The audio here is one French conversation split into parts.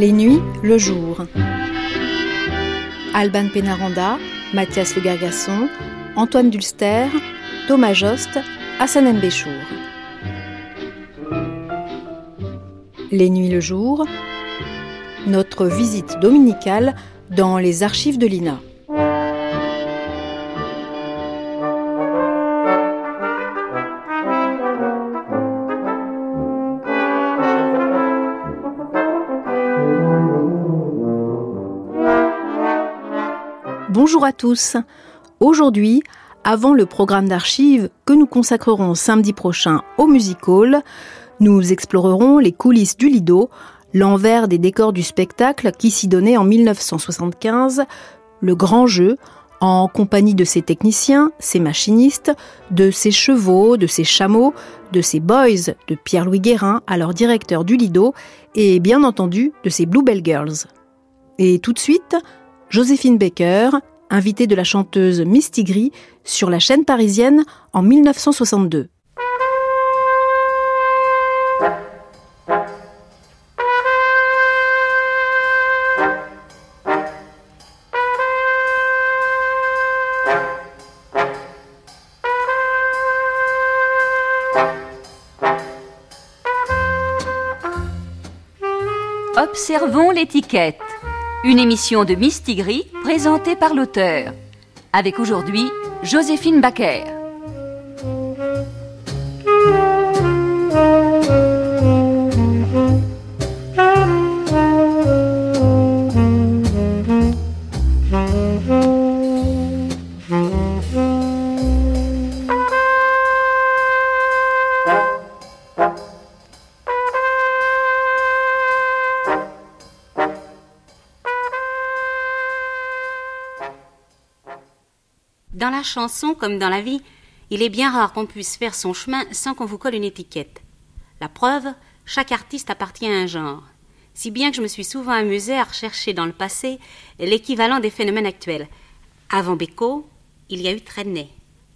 Les nuits, le jour. Alban Pénaranda, Mathias Le Gargasson, Antoine Dulster, Thomas Jost, Hassan Mbéchour. Les nuits, le jour. Notre visite dominicale dans les archives de l'INA. Bonjour à tous. Aujourd'hui, avant le programme d'archives que nous consacrerons samedi prochain au Music Hall, nous explorerons les coulisses du Lido, l'envers des décors du spectacle qui s'y donnait en 1975, le grand jeu, en compagnie de ses techniciens, ses machinistes, de ses chevaux, de ses chameaux, de ses boys, de Pierre-Louis Guérin, alors directeur du Lido, et bien entendu de ses Bluebell Girls. Et tout de suite, Joséphine Baker, invitée de la chanteuse Misty Gris sur la chaîne parisienne en 1962. Observons l'étiquette. Une émission de Mistigris présentée par l'auteur. Avec aujourd'hui Joséphine Baker. Chanson comme dans la vie, il est bien rare qu'on puisse faire son chemin sans qu'on vous colle une étiquette. La preuve, chaque artiste appartient à un genre. Si bien que je me suis souvent amusée à rechercher dans le passé l'équivalent des phénomènes actuels. Avant Beko, il y a eu Trenet.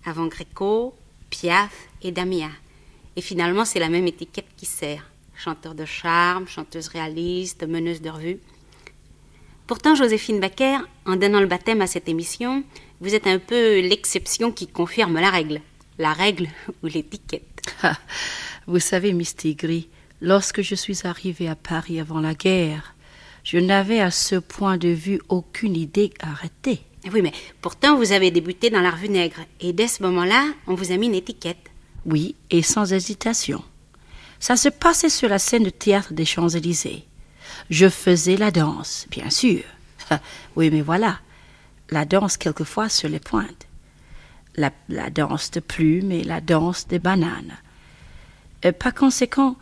Avant Gréco, Piaf et Damia. Et finalement, c'est la même étiquette qui sert. Chanteur de charme, chanteuse réaliste, meneuse de revue. Pourtant, Joséphine Baker, en donnant le baptême à cette émission, vous êtes un peu l'exception qui confirme la règle. La règle ou l'étiquette. Ah, vous savez, Miss Tigri, lorsque je suis arrivée à Paris avant la guerre, je n'avais à ce point de vue aucune idée arrêtée. Oui, mais pourtant vous avez débuté dans la revue Nègre, et dès ce moment-là, on vous a mis une étiquette. Oui, et sans hésitation. Ça se passait sur la scène de théâtre des Champs-Élysées. Je faisais la danse, bien sûr. oui, mais voilà, la danse quelquefois sur les pointes. La, la danse de plumes et la danse des bananes. Euh, par conséquent,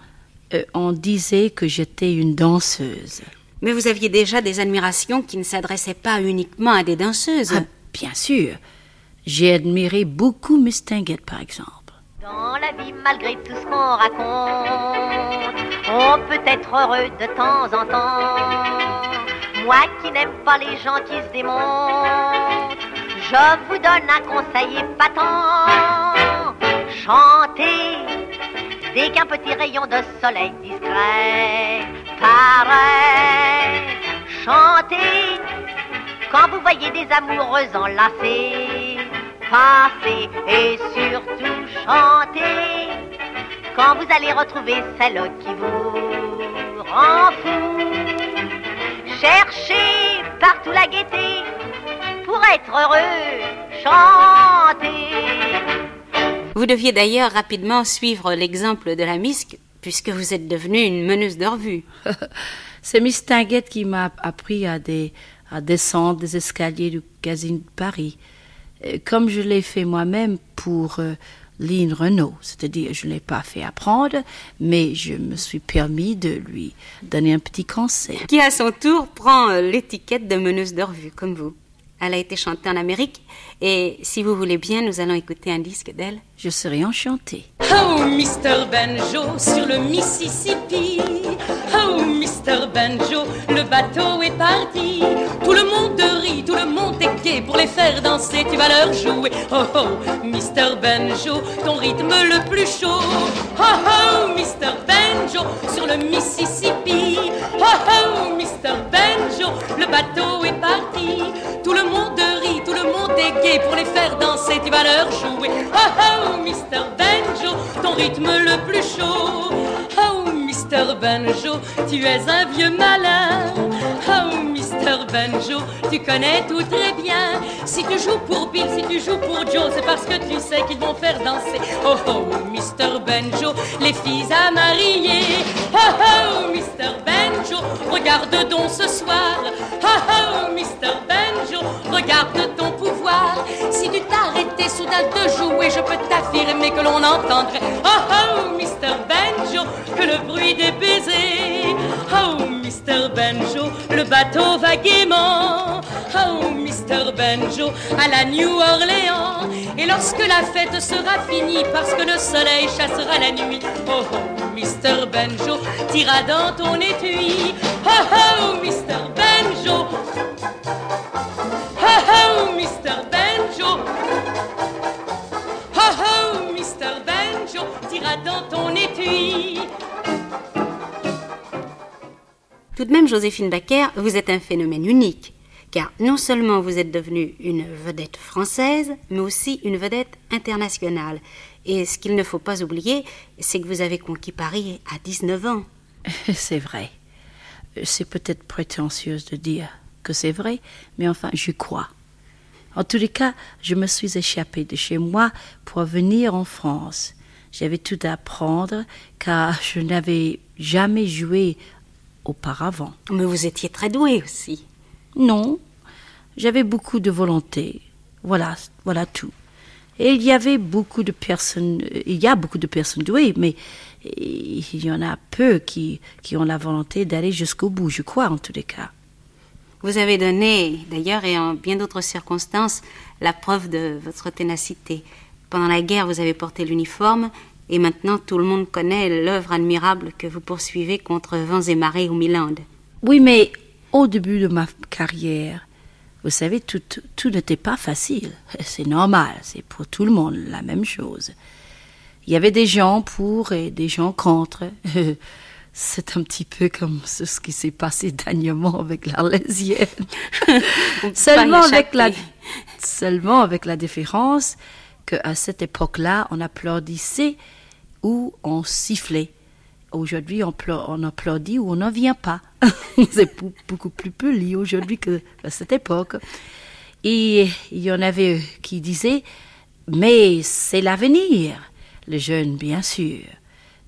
euh, on disait que j'étais une danseuse. Mais vous aviez déjà des admirations qui ne s'adressaient pas uniquement à des danseuses. Ah, bien sûr. J'ai admiré beaucoup Miss Tinguette, par exemple. Dans la vie, malgré tout ce qu'on raconte, on peut être heureux de temps en temps. Moi qui n'aime pas les gens qui se démontent, je vous donne un conseil épatant. Chantez dès qu'un petit rayon de soleil discret paraît. Chantez quand vous voyez des amoureux enlacés passer et surtout chanter quand vous allez retrouver celle qui vous rend fou. Cherchez partout la gaieté pour être heureux, chantez. Vous deviez d'ailleurs rapidement suivre l'exemple de la misque, puisque vous êtes devenue une meneuse de revue. C'est Miss Tinguette qui m'a appris à, des, à descendre des escaliers du casino de Paris, comme je l'ai fait moi-même pour euh, Lynn Renault. C'est-à-dire, je ne l'ai pas fait apprendre, mais je me suis permis de lui donner un petit conseil. Qui à son tour prend euh, l'étiquette de meneuse de revue, comme vous. Elle a été chantée en Amérique, et si vous voulez bien, nous allons écouter un disque d'elle. Je serai enchantée. Oh, Mr. Banjo sur le Mississippi. Oh, Mr. Banjo, le bateau est parti. Tout le monde rit, tout le monde est gai pour les faire danser. Tu vas leur jouer. Oh, oh, Mr. Banjo, ton rythme le plus chaud. Oh, oh, Mr. Banjo sur le Mississippi. Oh, oh, Mr. Banjo, le bateau est parti. Tout le monde rit, tout le monde est gai pour les faire danser. Tu vas leur jouer. Oh, oh, Mr. Banjo, ton rythme le plus chaud. Oh, Mr. Banjo, tu es un vieux malin. Oh, Mr. Banjo, tu connais tout très bien. Si tu joues pour Bill, si tu joues pour Joe, c'est parce que tu sais qu'ils vont faire danser. Oh, oh, Mr. Banjo, les filles à marier. Oh, oh, Mr. l'on entendrait. Oh, oh, Mr. Banjo, que le bruit des baisers. Oh, Mr. Banjo, le bateau va gaiement. Oh, Mr. Banjo, à la New Orleans. Et lorsque la fête sera finie, parce que le soleil chassera la nuit, oh, oh, Mr. Banjo, tira dans ton étui. Oh, oh, Mr. Banjo. Tout de même, Joséphine Baker, vous êtes un phénomène unique, car non seulement vous êtes devenue une vedette française, mais aussi une vedette internationale. Et ce qu'il ne faut pas oublier, c'est que vous avez conquis Paris à 19 ans. C'est vrai. C'est peut-être prétentieuse de dire que c'est vrai, mais enfin, je crois. En tous les cas, je me suis échappée de chez moi pour venir en France. J'avais tout à apprendre car je n'avais jamais joué auparavant. Mais vous étiez très douée aussi. Non, j'avais beaucoup de volonté. Voilà, voilà tout. Et il y avait beaucoup de personnes, il y a beaucoup de personnes douées, mais il y en a peu qui, qui ont la volonté d'aller jusqu'au bout, je crois, en tous les cas. Vous avez donné, d'ailleurs, et en bien d'autres circonstances, la preuve de votre ténacité. Pendant la guerre, vous avez porté l'uniforme, et maintenant tout le monde connaît l'œuvre admirable que vous poursuivez contre vents et marées au Milan. Oui, mais au début de ma carrière, vous savez, tout, tout n'était pas facile. C'est normal, c'est pour tout le monde la même chose. Il y avait des gens pour et des gens contre. C'est un petit peu comme ce qui s'est passé dernièrement avec l'Arlésienne. seulement, avec la, seulement avec la différence qu'à cette époque-là, on applaudissait ou on sifflait. Aujourd'hui, on, applaudit ou on n'en vient pas. C'est beaucoup plus poli aujourd'hui qu'à cette époque. Et il y en avait qui disaient, mais c'est l'avenir. Les jeunes, bien sûr,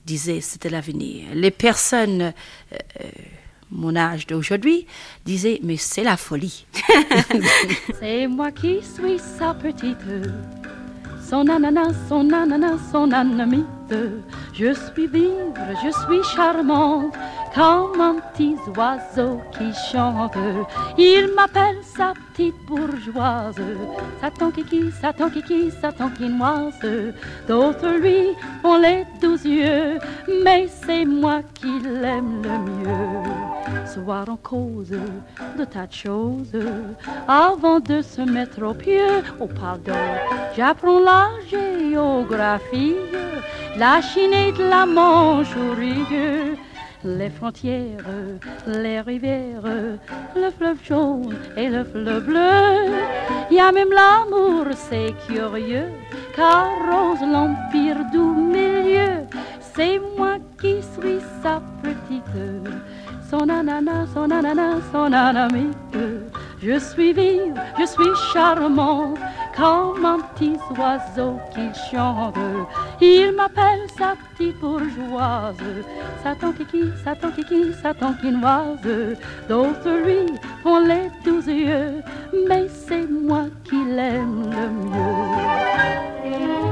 disaient c'était l'avenir. Les personnes, euh, mon âge d'aujourd'hui, disaient, mais c'est la folie. c'est moi qui suis sa petite son ananas, son ananas, son Je suis vive, je suis charmante, comme un petit oiseau qui chante. Il m'appelle sa petite bourgeoise, Satan kiki, Satan kiki, Satan quinoise. D'autres lui ont les douze yeux, mais c'est moi qui l'aime le mieux. Soir en cause de tas de choses, avant de se mettre au pied, au pardon, j'apprends la géographie, la Chine et de la rigueux les frontières, les rivières, le fleuve jaune et le fleuve bleu. Il y a même l'amour, c'est curieux, car rose l'empire du milieu. C'est moi qui suis sa petite, son ananas, son ananas, son anamite. Je suis vive, je suis charmant, comme un petit oiseau qui chante. Il m'appelle sa petite bourgeoise, Satan kiki, Satan kiki, Satan quinoise. D'autres lui ont les douze yeux, mais c'est moi qui l'aime le mieux.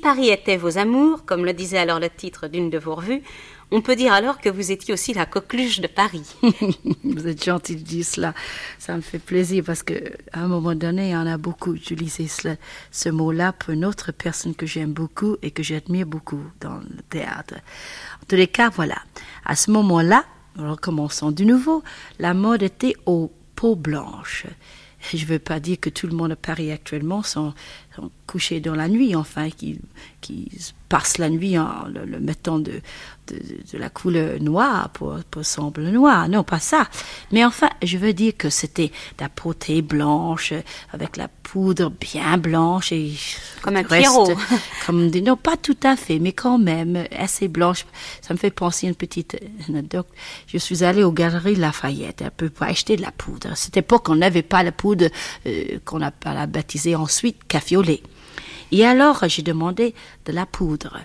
Paris était vos amours, comme le disait alors le titre d'une de vos revues, on peut dire alors que vous étiez aussi la coqueluche de Paris. Vous êtes gentil de dire cela. Ça me fait plaisir parce que à un moment donné, en a beaucoup utilisé ce mot-là pour une autre personne que j'aime beaucoup et que j'admire beaucoup dans le théâtre. En tous les cas, voilà. À ce moment-là, recommençons de nouveau, la mode était aux peaux blanches. Je ne veux pas dire que tout le monde à Paris actuellement sont couchés dans la nuit, enfin, qui, qui passent la nuit en le, le mettant de, de, de la couleur noire pour, pour sembler noir. Non, pas ça. Mais enfin, je veux dire que c'était de la beauté blanche, avec la poudre bien blanche et Comme un Pierrot. comme des, non, pas tout à fait, mais quand même assez blanche. Ça me fait penser à une petite anecdote. Je suis allée aux galeries Lafayette un peu pour acheter de la poudre. À cette époque, on n'avait pas la poudre euh, qu'on a pas la baptisée ensuite café au Et alors, j'ai demandé de la poudre.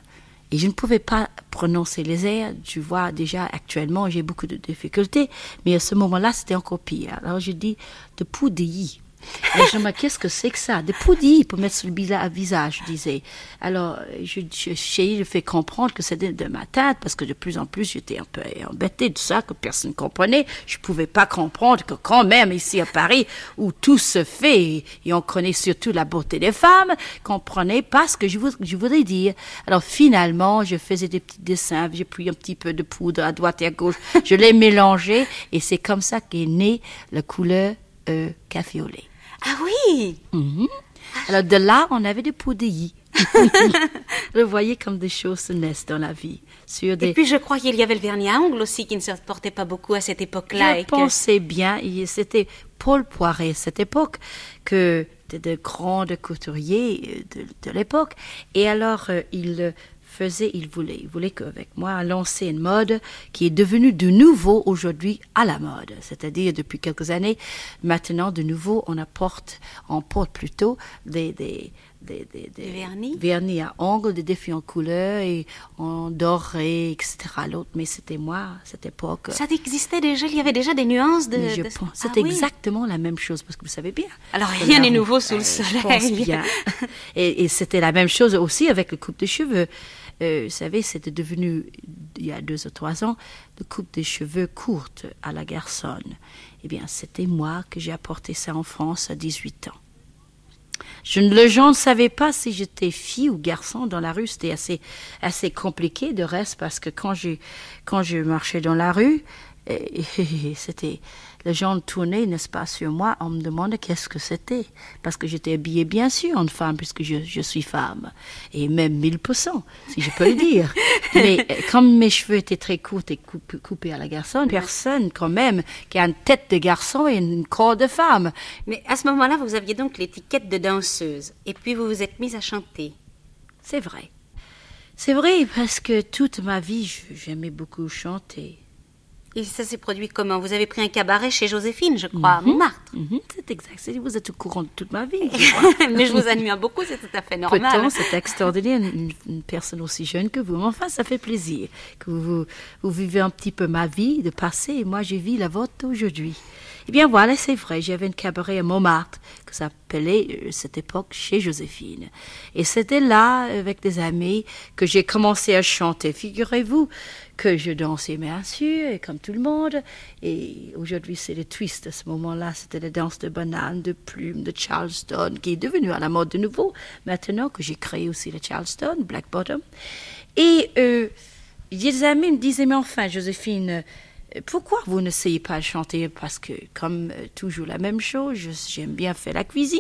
Et je ne pouvais pas prononcer les airs. Tu vois, déjà, actuellement, j'ai beaucoup de difficultés. Mais à ce moment-là, c'était encore pire. Alors, j'ai dit de poudilly. Et je me dis, qu'est-ce que c'est que ça? Des poudilles pour mettre sur le visage, je disais. Alors, je, je, j'ai fait comprendre que c'était de ma tête, parce que de plus en plus, j'étais un peu embêtée de ça, que personne ne comprenait. Je pouvais pas comprendre que quand même, ici à Paris, où tout se fait, et on connaît surtout la beauté des femmes, comprenait pas ce que je, je voudrais dire. Alors, finalement, je faisais des petits dessins, j'ai pris un petit peu de poudre à droite et à gauche, je l'ai mélangé, et c'est comme ça qu'est née la couleur euh, café au lait. Ah oui Alors de là, on avait des poudilles. Vous voyez comme des choses se naissent dans la vie. Sur des... Et puis je crois qu'il y avait le vernis à ongles aussi qui ne se portait pas beaucoup à cette époque-là. Je et que- pensais bien, c'était Paul Poiret, cette époque, que de, de grands couturiers euh, de, de l'époque. Et alors, euh, il faisait, il voulait, il voulait qu'avec moi, lancer une mode qui est devenue de nouveau aujourd'hui à la mode. C'est-à-dire, depuis quelques années, maintenant, de nouveau, on apporte, on porte plutôt des, des, des, des, des Des vernis vernis à ongles, des défis en couleur et en doré, etc. L'autre, mais c'était moi, à cette époque. Ça existait déjà, il y avait déjà des nuances de... Je de- pense, Ah c'est oui. exactement la même chose parce que vous savez bien. Alors, rien n'est nouveau sous le Euh, Je soleil. pense bien. Et, et c'était la même chose aussi avec le coupe de cheveux. Euh, vous savez, c'était devenu il y a deux ou trois ans le coupe des cheveux courte à la garçonne. Eh bien, c'était moi que j'ai apporté ça en France à 18 ans. Je ne, le ne savaient pas si j'étais fille ou garçon dans la rue. C'était assez, assez compliqué de reste parce que quand je, quand je marchais dans la rue, et- c'était les gens tournaient, n'est-ce pas, sur moi. On me demandait qu'est-ce que c'était parce que j'étais habillée bien sûr en femme puisque je, je suis femme et même 1000%, si je peux le dire. Mais euh, comme mes cheveux étaient très courts et coupés, coupés à la garçonne, personne quand même qui a une tête de garçon et une corps de femme. Mais à ce moment-là, vous aviez donc l'étiquette de danseuse. Et puis vous vous êtes mise à chanter. C'est vrai. C'est vrai parce que toute ma vie, j'aimais beaucoup chanter. Et ça s'est produit comment Vous avez pris un cabaret chez Joséphine, je crois, à Montmartre. Mhm, c'est exact. Vous êtes au courant de toute ma vie. je. Mais je vous admire beaucoup, c'est tout à fait Pourtant, normal. c'est extraordinaire, une, une personne aussi jeune que vous. Mais enfin, ça fait plaisir que vous, vous vivez un petit peu ma vie de passé et moi, je vis la vôtre aujourd'hui. Eh bien, voilà, c'est vrai, j'avais un cabaret à Montmartre que s'appelait, euh, cette époque, chez Joséphine. Et c'était là, avec des amis, que j'ai commencé à chanter. Figurez-vous que je dansais, bien sûr, et comme tout le monde. Et aujourd'hui, c'est le twist. À ce moment-là, c'était la danse de banane, de plume, de Charleston, qui est devenue à la mode de nouveau. Maintenant que j'ai créé aussi le Charleston, Black Bottom. Et euh, des amis me disaient, mais enfin, Joséphine, pourquoi vous n'essayez pas de chanter? Parce que, comme euh, toujours la même chose, j'aime bien faire la cuisine.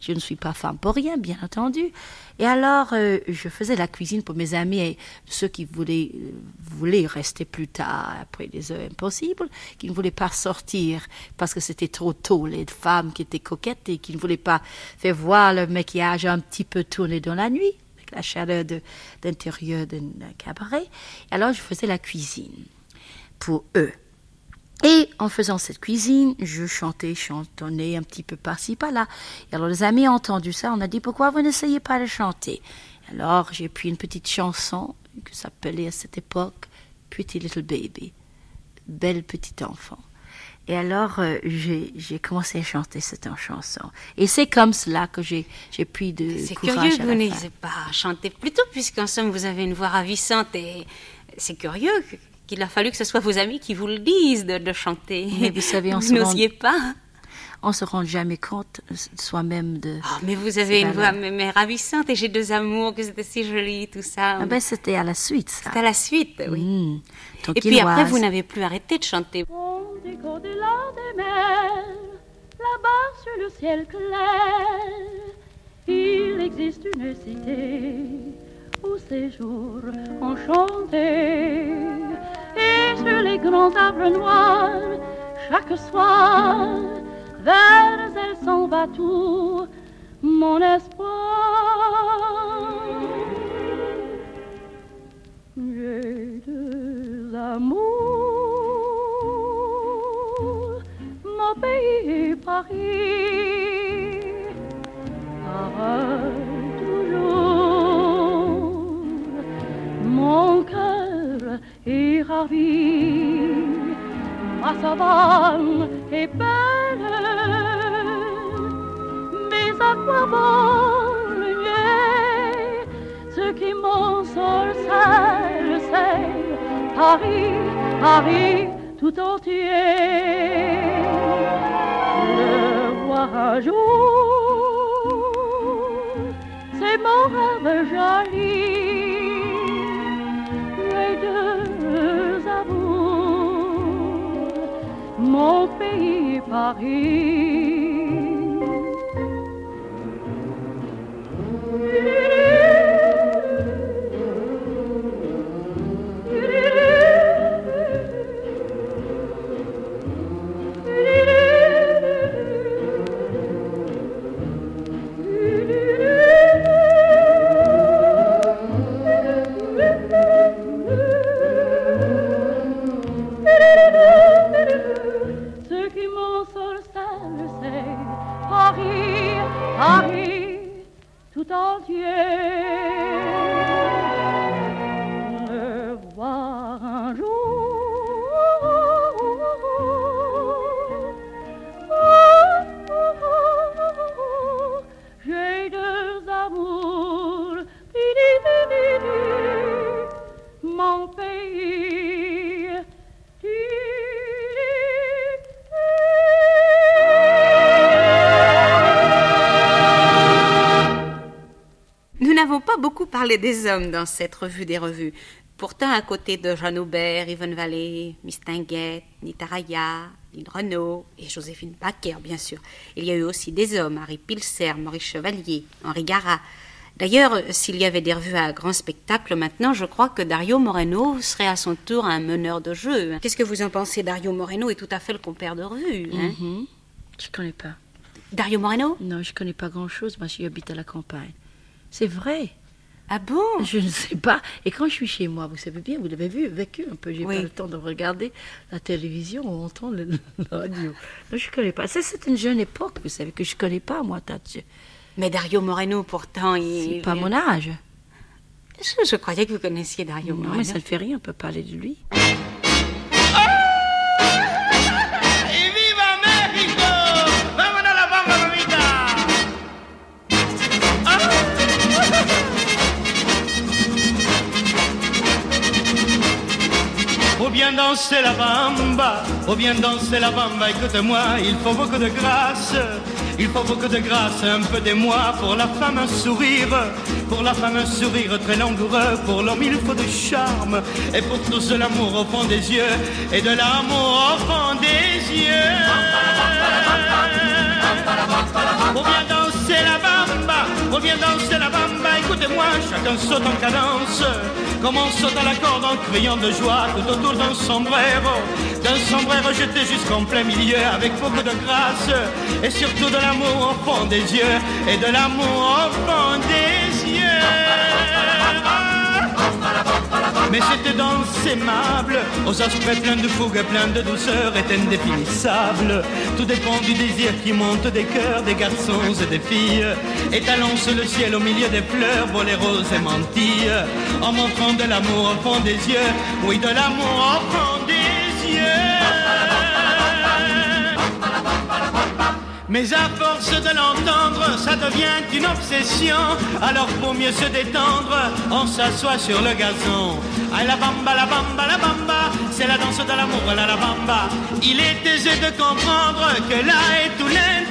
Je ne suis pas femme pour rien, bien entendu. Et alors, euh, je faisais la cuisine pour mes amis et ceux qui voulaient, euh, voulaient rester plus tard, après des heures impossibles, qui ne voulaient pas sortir parce que c'était trop tôt, les femmes qui étaient coquettes et qui ne voulaient pas faire voir le maquillage un petit peu tourné dans la nuit, avec la chaleur d'intérieur d'un cabaret. Alors, je faisais la cuisine pour eux. Et en faisant cette cuisine, je chantais, chantonnais un petit peu par-ci, par-là. Et alors les amis ont entendu ça, on a dit pourquoi vous n'essayez pas de chanter? Alors j'ai pris une petite chanson que s'appelait à cette époque Pretty Little Baby, belle petite enfant. Et alors, euh, j'ai commencé à chanter cette chanson. Et c'est comme cela que j'ai pris de C'est courage curieux à que vous n'ayez pas chanté plus tôt, puisqu'en somme, vous avez une voix ravissante et c'est curieux qu'il a fallu que ce soit vos amis qui vous le disent de, de chanter. Mais vous savez, on vous se rend- n'osiez pas. On se rend jamais compte euh, soi-même de. Oh, mais vous avez une voix mais, mais ravissante et j'ai deux amours, que c'était si joli, tout ça. Ah ben, c'était à la suite, ça. C'est à la suite, oui. Mm. Et puis après, vous n'avez plus arrêté de chanter. On décore au-delà des mers, là-bas sur le ciel clair, il existe une cité où séjour enchanté. Et sur les grands arbres noirs, chaque soir, vers elle s'en va tout mon espoir. J'ai deux amours, mon pays Paris. Pareil toujours, mon cœur est ravi. Ma savane est belle, mais à quoi bon le Ce qui m'en sorcelle, c'est Paris, Paris tout entier. Le voir un jour, c'est mon rêve joli. Mon pays Paris. Tout des hommes dans cette revue des revues. Pourtant, à côté de Jean Aubert, Yvonne Vallée, Miss Tinguette, Nita Raya, Lynn Renault et Joséphine Paquer, bien sûr, il y a eu aussi des hommes, Harry Pilser, Maurice Chevalier, Henri Garat. D'ailleurs, s'il y avait des revues à grand spectacle maintenant, je crois que Dario Moreno serait à son tour un meneur de jeu. Qu'est-ce que vous en pensez? Dario Moreno est tout à fait le compère de revue. Hein? Mhm. Je connais pas. Dario Moreno? Non, je connais pas grand-chose. Moi, j'habite à la campagne. C'est vrai. Ah bon Je ne sais pas. Et quand je suis chez moi, vous savez bien, vous l'avez vu, vécu un peu. J'ai Oui. pas le temps de regarder la télévision ou entendre la radio. Non, je connais pas. Ça, c'est une jeune époque, vous savez, que je connais pas, moi, Tatch. Mais Dario Moreno, pourtant, il... C'est pas mon âge. Je, je croyais que vous connaissiez Dario Non, Moreno. mais ça ne fait rien, on peut parler de lui. Danser la bamba, faut bien danser la bamba, écoute-moi, il faut beaucoup de grâce, il faut beaucoup de grâce, un peu d'émoi pour la femme un sourire, pour la femme un sourire très langoureux, pour l'homme il faut de charme, et pour tous l'amour au fond des yeux, et de l'amour au fond des yeux. Faut bien danser la bamba, faut bien danser la bamba, écoutez-moi, chacun saute en cadence, comme on saute à la corde en criant de joie tout autour d'un sombrero, d'un sombrero jeté jusqu'en plein milieu avec beaucoup de grâce, et surtout de l'amour au fond des yeux, et de l'amour au fond des yeux. Mais c'était danse aimable, aux aspects pleins de fougue, plein de douceur et indéfinissable. Tout dépend du désir qui monte des cœurs des garçons et des filles. Étalons sur le ciel au milieu des fleurs, boléros et mantilles, en montrant de l'amour au fond des yeux, oui de l'amour au fond des yeux. Mais à force de l'entendre, ça devient une obsession. Alors pour mieux se détendre, on s'assoit sur le gazon. Ah la bamba, la bamba, la bamba, c'est la danse de l'amour, la la bamba. Il est aisé de comprendre que là est tout l'intérêt.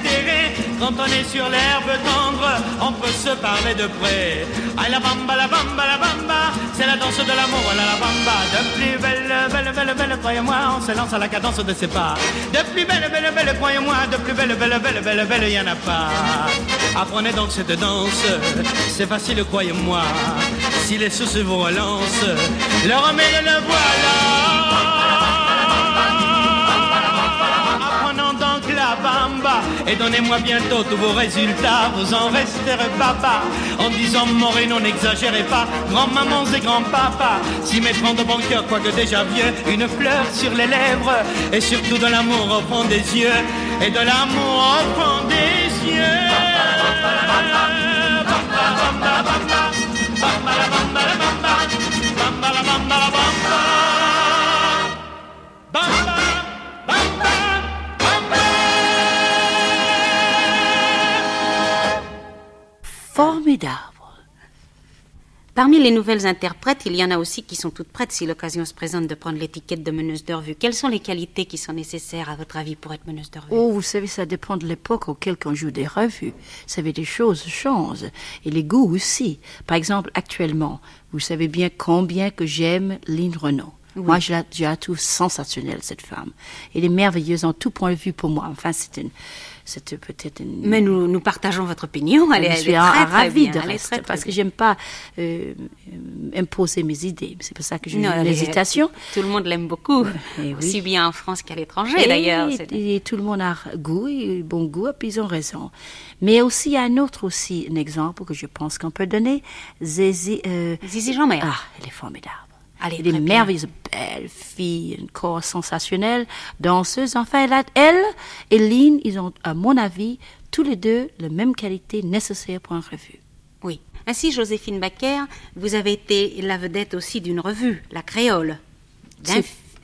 Quand on est sur l'herbe tendre, on peut se parler de près. Ah la bamba, la bamba, la bamba, c'est la danse de l'amour, la la bamba. De plus belle, belle, belle, belle, croyez-moi, on se lance à la cadence de ses pas. De plus belle, belle, belle, croyez-moi, de plus belle, belle, belle, belle, belle, y en a pas. Apprenez donc cette danse, c'est facile, croyez-moi. Si les sous vous relancent, le remède le voilà. Et donnez-moi bientôt tous vos résultats. Vous en resterez papa en disant Moreno, n'exagérez pas. Grand-mamans et grand-papa s'y mettront de bon cœur, quoique déjà vieux. Une fleur sur les lèvres et surtout de l'amour au fond des yeux et de l'amour au fond des yeux. Formidable. Parmi les nouvelles interprètes, il y en a aussi qui sont toutes prêtes si l'occasion se présente de prendre l'étiquette de meneuse de revue. Quelles sont les qualités qui sont nécessaires à votre avis pour être meneuse de revue? Oh, vous savez, ça dépend de l'époque auquel on joue des revues. Vous savez, des choses changent. Et les goûts aussi. Par exemple, actuellement, vous savez bien combien que j'aime Lynn Renault. Moi, je la, je la trouve sensationnelle, cette femme. Elle est merveilleuse en tout point de vue pour moi. Enfin, c'est une, c'est peut-être une... Mais nous, nous partageons votre opinion. Elle je elle suis est très, très ravie bien. de rester très, parce que j'aime pas euh, imposer mes idées. C'est pour ça que j'ai une hésitation. Tout le monde l'aime beaucoup, Eh oui. aussi bien en France qu'à l'étranger d'ailleurs. Et, tout le monde a goût, et bon goût, et puis ils ont raison. Mais aussi, un autre aussi, un exemple que je pense qu'on peut donner. Zizi, euh, Zizi Jeanmaire. ah, elle est formidable. Elle est Elle est très bien. merveilleuse, belle fille, un corps sensationnel, danseuse. Enfin, elle, a- elle et Lynn, ils ont, à mon avis, tous les deux la même qualité nécessaire pour une revue. Oui. Ainsi, Joséphine Baker, vous avez été la vedette aussi d'une revue, La Créole.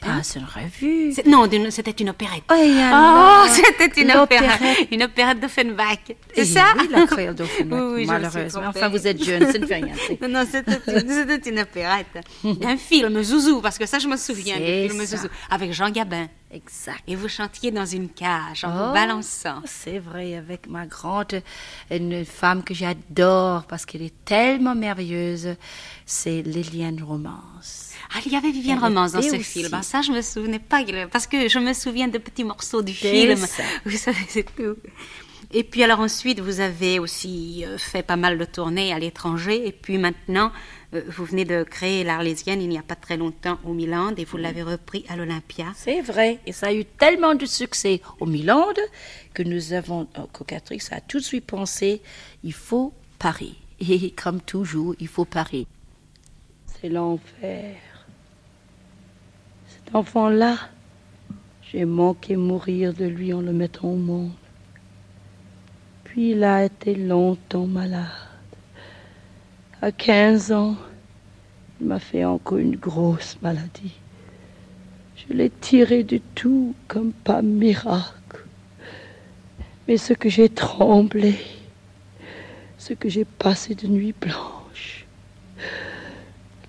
D'un C'est f- pas hein? une revue. C'est- Non, c'était une opérette. Oh, Oh, c'était une opérette, une opérette d'Offenbach. C'est ça? oui, la créole d'Offenbach, Oui, oui, malheureusement. Enfin, vous êtes jeune, ça ne fait rien. c'est- Non, non, c'était une, opérette. D'un film Zouzou, parce que ça, je me souviens C'est du film ça. Zouzou, avec Jean Gabin. Exact. Et vous chantiez dans une cage en Oh, vous balançant. C'est vrai, avec ma grande, une femme que j'adore parce qu'elle est tellement merveilleuse, c'est Liliane Romance. Ah, il y avait Viviane Romance dans ce aussi. film. Ah, ça, je me souvenais pas. Parce que je me souviens de petits morceaux du film. ça. Vous savez, c'est tout. Et puis alors ensuite, vous avez aussi euh, fait pas mal de tournées à l'étranger. Et puis maintenant, euh, vous venez de créer l'Arlésienne il n'y a pas très longtemps au Milan et vous l'avez repris à l'Olympia. C'est vrai, et ça a eu tellement de succès au Milan que nous avons, au Cocatrix a tout de suite pensé, il faut Paris. Et comme toujours, il faut Paris. C'est l'enfer. Cet enfant-là, j'ai manqué mourir de lui en le mettant au monde. Puis il a été longtemps malade. À 15 ans, il m'a fait encore une grosse maladie. Je l'ai tiré du tout comme par miracle. Mais ce que j'ai tremblé, ce que j'ai passé de nuit blanche,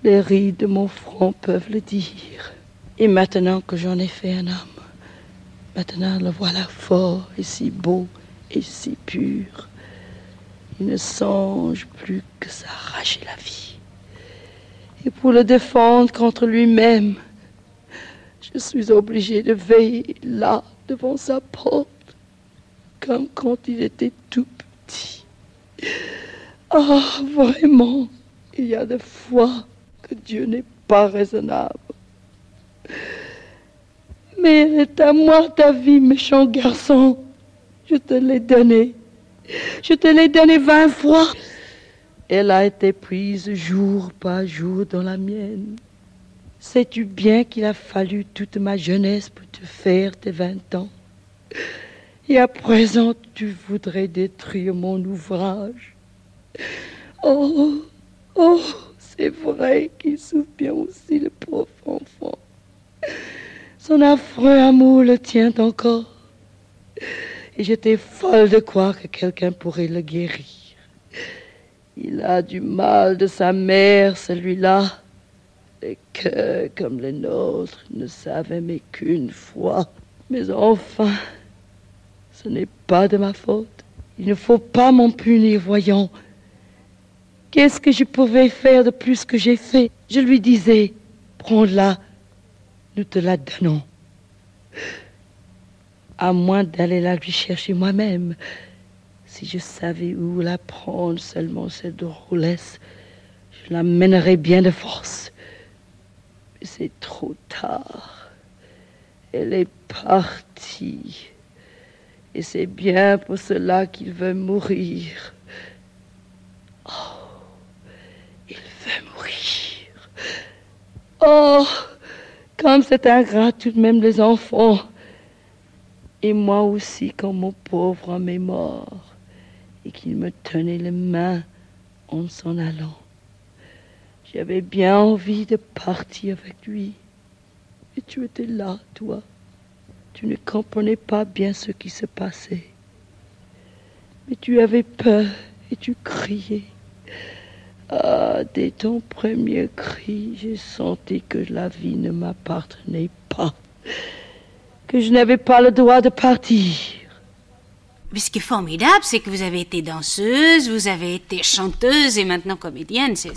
les rides de mon front peuvent le dire. Et maintenant que j'en ai fait un homme, maintenant le voilà fort et si beau et si pur. Il ne songe plus que s'arracher la vie. Et pour le défendre contre lui-même, je suis obligée de veiller là, devant sa porte, comme quand il était tout petit. Ah, vraiment, il y a des fois que Dieu n'est pas raisonnable. Mais elle est à moi ta vie, méchant garçon. Je te l'ai donnée. Je te l'ai donnée vingt fois. Elle a été prise jour par jour dans la mienne. Sais-tu bien qu'il a fallu toute ma jeunesse pour te faire tes vingt ans? Et à présent, tu voudrais détruire mon ouvrage? Oh, oh, c'est vrai qu'il souffre bien aussi, le pauvre enfant. Son affreux amour le tient encore. Et j'étais folle de croire que quelqu'un pourrait le guérir. Il a du mal de sa mère, celui-là, et que, comme les nôtres, ne savait aimer qu'une fois. Mais enfin, ce n'est pas de ma faute. Il ne faut pas m'en punir, voyons. Qu'est-ce que je pouvais faire de plus que j'ai fait? Je lui disais, prends-la, nous te la donnons. À moins d'aller la lui chercher moi-même. Si je savais où la prendre seulement, cette drôlesse, je la mènerais bien de force. Mais c'est trop tard. Elle est partie. Et c'est bien pour cela qu'il veut mourir. Oh, il veut mourir. Oh, comme c'est ingrat tout de même les enfants. Et moi aussi, quand mon pauvre homme est mort, et qu'il me tenait les mains en s'en allant. J'avais bien envie de partir avec lui. Et tu étais là, toi. Tu ne comprenais pas bien ce qui se passait. Mais tu avais peur et tu criais. Ah, dès ton premier cri, j'ai senti que la vie ne m'appartenait pas, que je n'avais pas le droit de partir. Mais ce qui est formidable, c'est que vous avez été danseuse, vous avez été chanteuse et maintenant comédienne. C'est,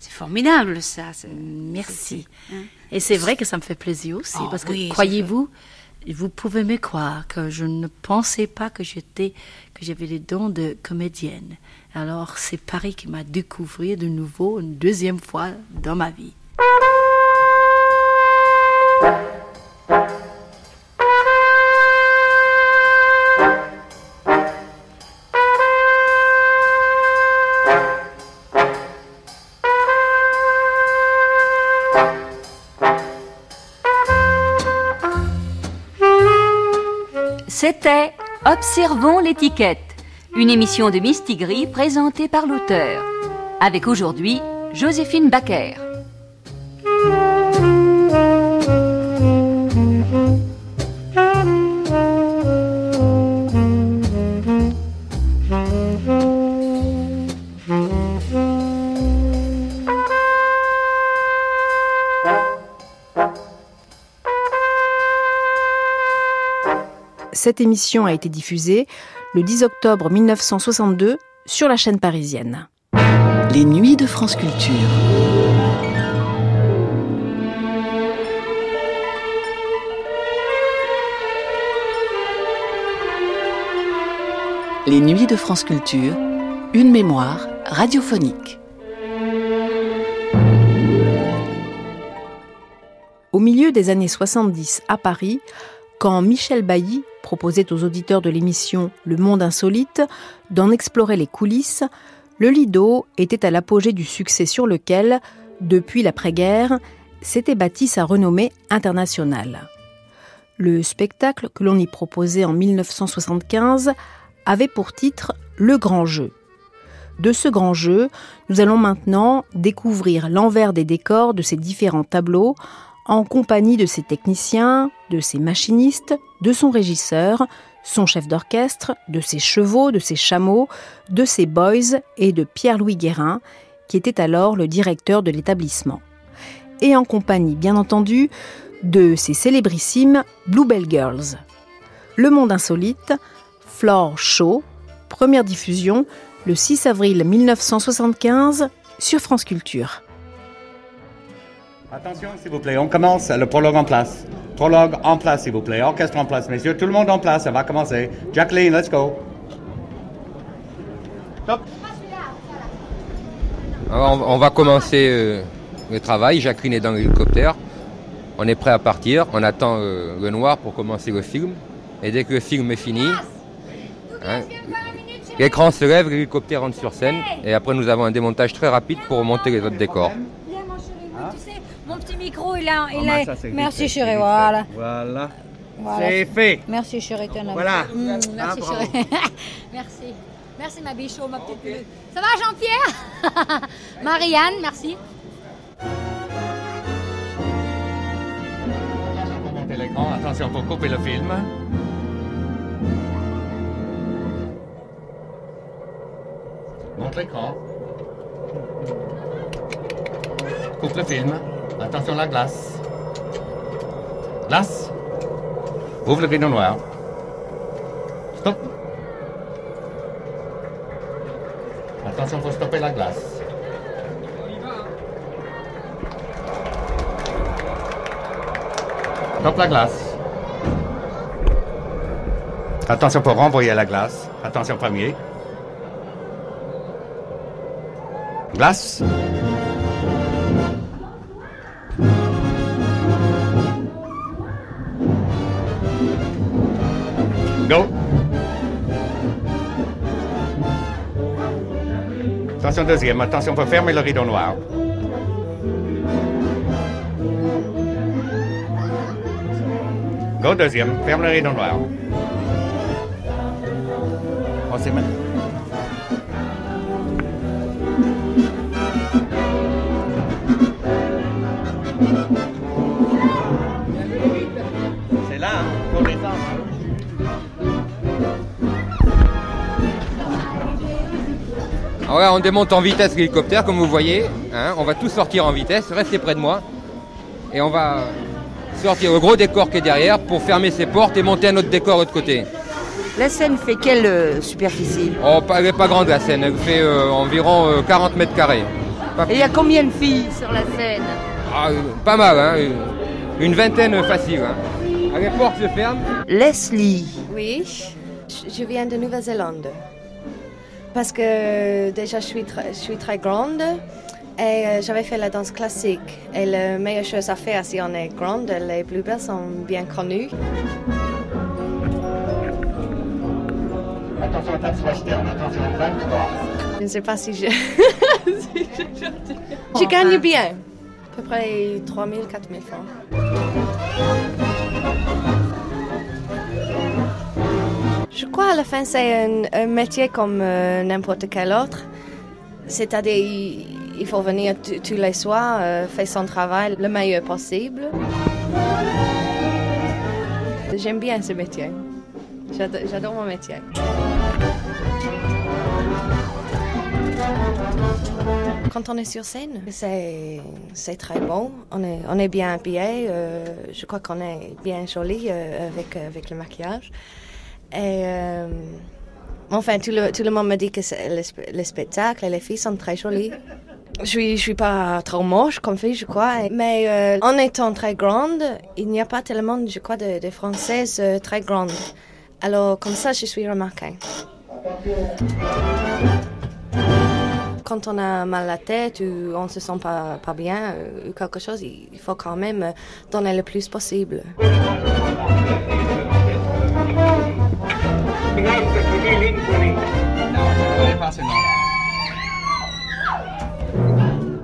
formidable, ça. Merci. hein. Et c'est vrai que ça me fait plaisir aussi, Oh, parce que oui, croyez-vous, vous pouvez me croire que je ne pensais pas que j'étais, que j'avais les dons de comédienne. Alors c'est Paris qui m'a découvert de nouveau une deuxième fois dans ma vie. Observons l'étiquette, une émission de Mistigris présentée par l'auteur. Avec aujourd'hui Joséphine Baker. Cette émission a été diffusée le 10 octobre 1962 sur la chaîne parisienne. Les nuits de France Culture. Les nuits de France Culture, une mémoire radiophonique. Au milieu des années 70 à Paris, quand Michel Bailly proposait aux auditeurs de l'émission Le Monde Insolite d'en explorer les coulisses, le Lido était à l'apogée du succès sur lequel, depuis l'après-guerre, s'était bâti sa renommée internationale. Le spectacle que l'on y proposait en 1975 avait pour titre Le Grand Jeu. De ce grand jeu, nous allons maintenant découvrir l'envers des décors de ces différents tableaux en compagnie de ses techniciens, de ses machinistes, de son régisseur, son chef d'orchestre, de ses chevaux, de ses chameaux, de ses boys et de Pierre-Louis Guérin, qui était alors le directeur de l'établissement. Et en compagnie, bien entendu, de ses célébrissimes Bluebell Girls. Le Monde Insolite, Floor Show, première diffusion le 6 avril 1975 sur France Culture. Attention, s'il vous plaît, on commence le prologue en place. Prologue en place, s'il vous plaît. Orchestre en place, messieurs. Tout le monde en place, ça va commencer. Jacqueline, let's go. Top. Alors, on, va commencer euh, le travail. Jacqueline est dans l'hélicoptère. On est prêt à partir. On attend euh, le noir pour commencer le film. Et dès que le film est fini, hein, l'écran se lève, l'hélicoptère rentre sur scène. Et après, nous avons un démontage très rapide pour monter les autres décors. Mon petit micro, il. Il est Merci, chérie. Voilà. Voilà. C'est fait. Merci, chérie. Voilà. Mm, merci, chérie. merci. Merci, ma bichot, oh, ma petite. Okay. Ça va, Jean-Pierre? Marianne, merci. Attention pour couper le film. Montre l'écran. Coupe le film. Attention la glace. Glace. Ouvre le rideau noir. Stop. Attention, faut stopper la glace. Stop la glace. Attention pour renvoyer la glace. Attention premier. Glace. Go. Attention deuxième. Attention pour fermer le rideau noir. Go deuxième. Ferme le rideau noir. On s'est maintenant. Alors là, on démonte en vitesse l'hélicoptère, comme vous voyez. hein. on va tous sortir en vitesse, restez près de moi. Et on va sortir le gros décor qui est derrière pour fermer ses portes et monter un autre décor de l'autre côté. La scène fait quelle euh, superficie? Oh, pas- elle n'est pas grande la scène, elle fait euh, environ euh, 40 mètres carrés. Pas, Et il y a combien de filles sur la scène? Ah, euh, pas mal, hein, une- une vingtaine facile. Hein. Les portes se ferment. Leslie. Oui, je viens de Nouvelle-Zélande. Parce que déjà, je suis, très- je suis très grande et euh, j'avais fait la danse classique. Et la meilleure chose à faire si on est grande, les bluebells sont bien connus. Attention. Attention à 23. Je ne sais pas si je... si je... je gagne bien. À peu près 3 000, 4 000 francs. Je crois à la fin, c'est un, un métier comme euh, n'importe quel autre. C'est-à-dire, il, il faut venir tous les soirs, euh, faire son travail le meilleur possible. J'aime bien ce métier. J'ado- J'adore mon métier. Quand on est sur scène, c'est, très bon. On est, on est bien habillé. euh, je crois qu'on est bien joli avec, avec le maquillage. Et euh, enfin, tout le, monde me dit que le, le spectacle et les filles sont très jolies. Je suis, suis pas trop moche comme fille, je crois. Mais euh, en étant très grande, il n'y a pas tellement, je crois, de, Françaises euh, très grandes. Alors, comme ça, je suis remarquée. Quand on a mal à la tête ou on se sent pas, bien ou quelque chose, il faut quand même donner le plus possible.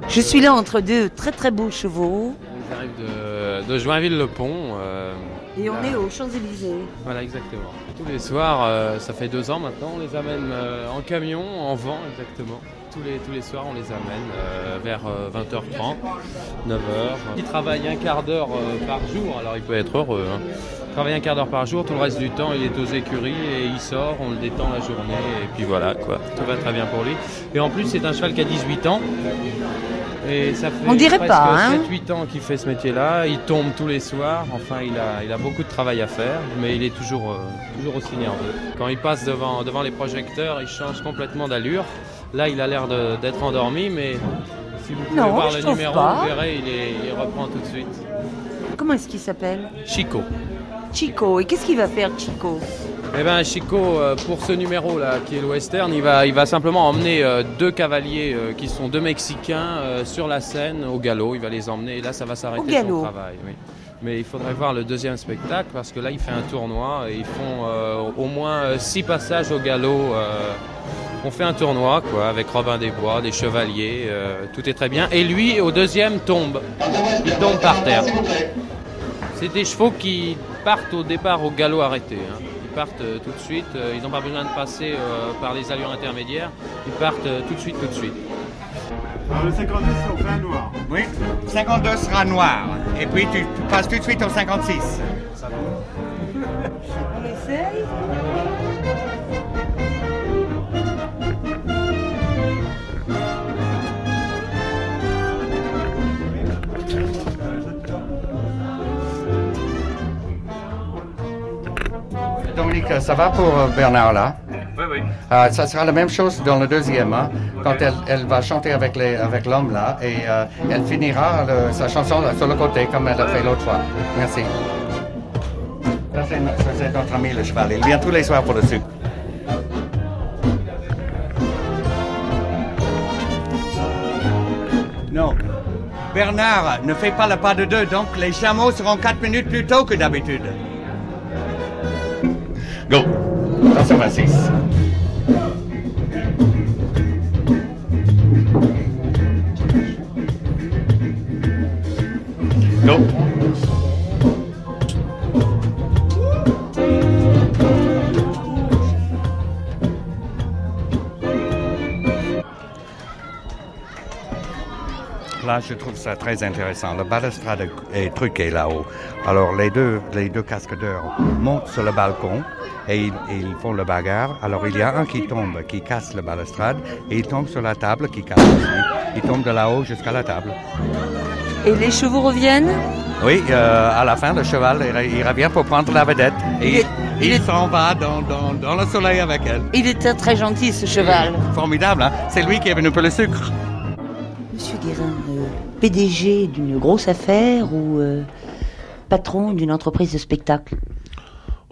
Je suis là entre deux très très beaux chevaux On arrive de, de Joinville-le-Pont. euh, et on là. est aux Champs-Élysées. Voilà, exactement. Tous les soirs, euh, ça fait deux ans maintenant, on les amène euh, en camion, en vent, exactement. Tous les, tous les soirs, on les amène euh, vers euh, 20h30, 9h. Il travaille un quart d'heure euh, par jour, alors il peut être heureux. hein. Il travaille un quart d'heure par jour, tout le reste du temps, il est aux écuries et il sort, on le détend la journée, et puis voilà, quoi. Tout va très bien pour lui. Et en plus, c'est un cheval qui a 18 ans. Et ça fait On dirait presque pas, hein 7-8 ans qu'il fait ce métier-là. Il tombe tous les soirs. Enfin, il a, il a beaucoup de travail à faire, mais il est toujours, euh, toujours aussi nerveux. Quand il passe devant, devant les projecteurs, il change complètement d'allure. Là, il a l'air d'être endormi, mais si vous pouvez Non, voir le numéro, pas. vous verrez, il, est- il reprend tout de suite. Comment est-ce qu'il s'appelle Chico. Chico. Et qu'est-ce qu'il va faire, Chico Eh ben Chico, euh, pour ce numéro-là, qui est le western, il va, il va simplement emmener euh, deux cavaliers euh, qui sont deux Mexicains euh, sur la scène au galop. Il va les emmener et là, ça va s'arrêter son travail. Oui. Mais il faudrait voir le deuxième spectacle parce que là, il fait un tournoi et ils font au moins six passages au galop. On fait un tournoi quoi, avec Robin des Bois, des chevaliers, euh, tout est très bien. Et lui, au deuxième, tombe. Il tombe par terre. C'est des chevaux qui partent au départ au galop arrêté. hein. Ils partent euh, tout de suite, euh, ils n'ont pas besoin de passer euh, par les allures intermédiaires, ils partent euh, tout de suite, tout de suite. le 52, c'est au fin noir. Oui, 52 sera noir. Et puis tu passes tout de suite au 56. On essaye Dominique, ça va pour euh, Bernard là? Oui, oui. Euh, ça sera la même chose dans le deuxième, hein, quand elle, elle va chanter avec les, avec l'homme là, et euh, elle finira le- sa chanson sur le côté comme elle a fait l'autre fois. Merci. Ça c'est, no- ça, c'est notre ami le cheval. Il vient tous les soirs pour le sucre. Non. Bernard ne fait pas le pas de deux, donc les chameaux seront quatre minutes plus tôt que d'habitude. Go. Attention, 26. Là, je trouve ça très intéressant. Le balustrade est truqué là-haut. Alors, les deux, les deux cascadeurs montent sur le balcon et ils, ils font le bagarre. Alors, il y a un qui tombe, qui casse le balustrade et il tombe sur la table, qui casse aussi. Il tombe de là-haut jusqu'à la table. Et les chevaux reviennent? Oui, euh, à la fin, le cheval, il, il revient pour prendre la vedette. Et il, il s'en va dans, dans, dans le soleil avec elle. Il était très gentil, ce cheval. Formidable, hein? C'est lui qui est venu pour le sucre. Monsieur Guérin, PDG d'une grosse affaire ou euh, patron d'une entreprise de spectacle?